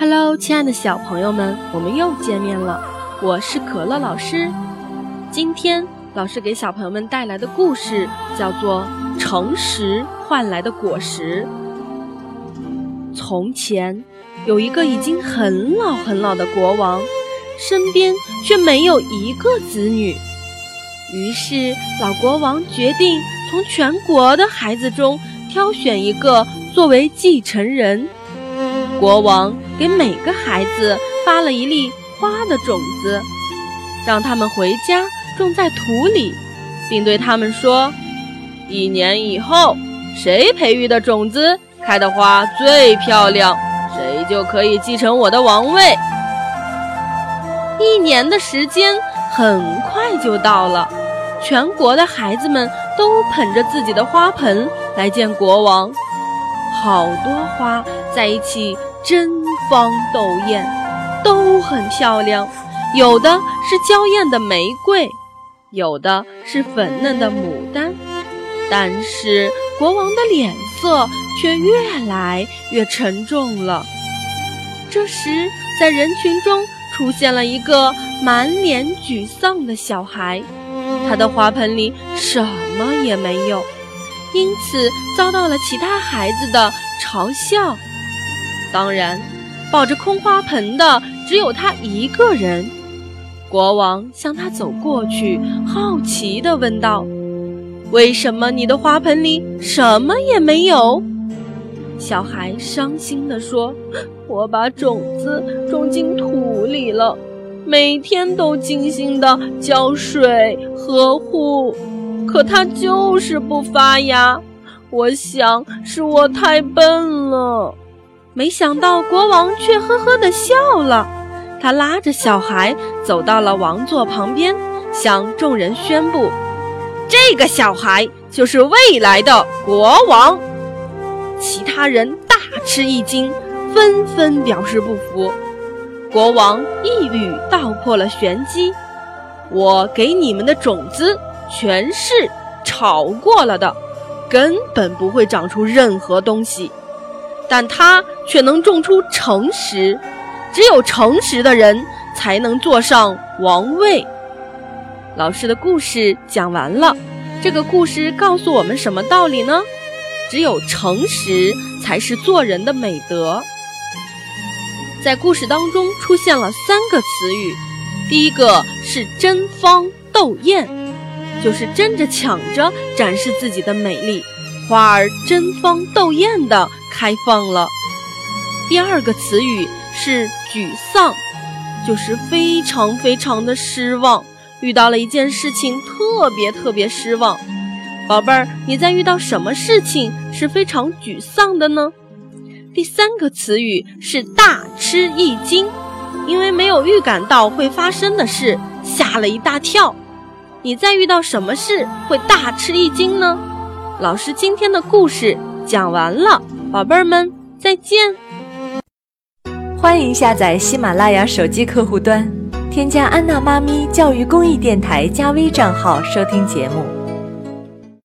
Hello，亲爱的小朋友们，我们又见面了。我是可乐老师。今天老师给小朋友们带来的故事叫做《诚实换来的果实》。从前有一个已经很老很老的国王，身边却没有一个子女。于是老国王决定从全国的孩子中挑选一个作为继承人。国王给每个孩子发了一粒花的种子，让他们回家种在土里，并对他们说：“一年以后，谁培育的种子开的花最漂亮，谁就可以继承我的王位。”一年的时间很快就到了，全国的孩子们都捧着自己的花盆来见国王，好多花在一起。争芳斗艳，都很漂亮。有的是娇艳的玫瑰，有的是粉嫩的牡丹。但是国王的脸色却越来越沉重了。这时，在人群中出现了一个满脸沮丧的小孩，他的花盆里什么也没有，因此遭到了其他孩子的嘲笑。当然，抱着空花盆的只有他一个人。国王向他走过去，好奇地问道：“为什么你的花盆里什么也没有？”小孩伤心地说：“我把种子种进土里了，每天都精心地浇水呵护，可它就是不发芽。我想是我太笨了。”没想到国王却呵呵地笑了，他拉着小孩走到了王座旁边，向众人宣布：“这个小孩就是未来的国王。”其他人大吃一惊，纷纷表示不服。国王一语道破了玄机：“我给你们的种子全是炒过了的，根本不会长出任何东西。”但他却能种出诚实，只有诚实的人才能坐上王位。老师的故事讲完了，这个故事告诉我们什么道理呢？只有诚实才是做人的美德。在故事当中出现了三个词语，第一个是争芳斗艳，就是争着抢着展示自己的美丽。花儿争芳斗艳地开放了。第二个词语是沮丧，就是非常非常的失望，遇到了一件事情特别特别失望。宝贝儿，你在遇到什么事情是非常沮丧的呢？第三个词语是大吃一惊，因为没有预感到会发生的事，吓了一大跳。你在遇到什么事会大吃一惊呢？老师今天的故事讲完了，宝贝儿们再见。欢迎下载喜马拉雅手机客户端，添加安娜妈咪教育公益电台加微账号收听节目。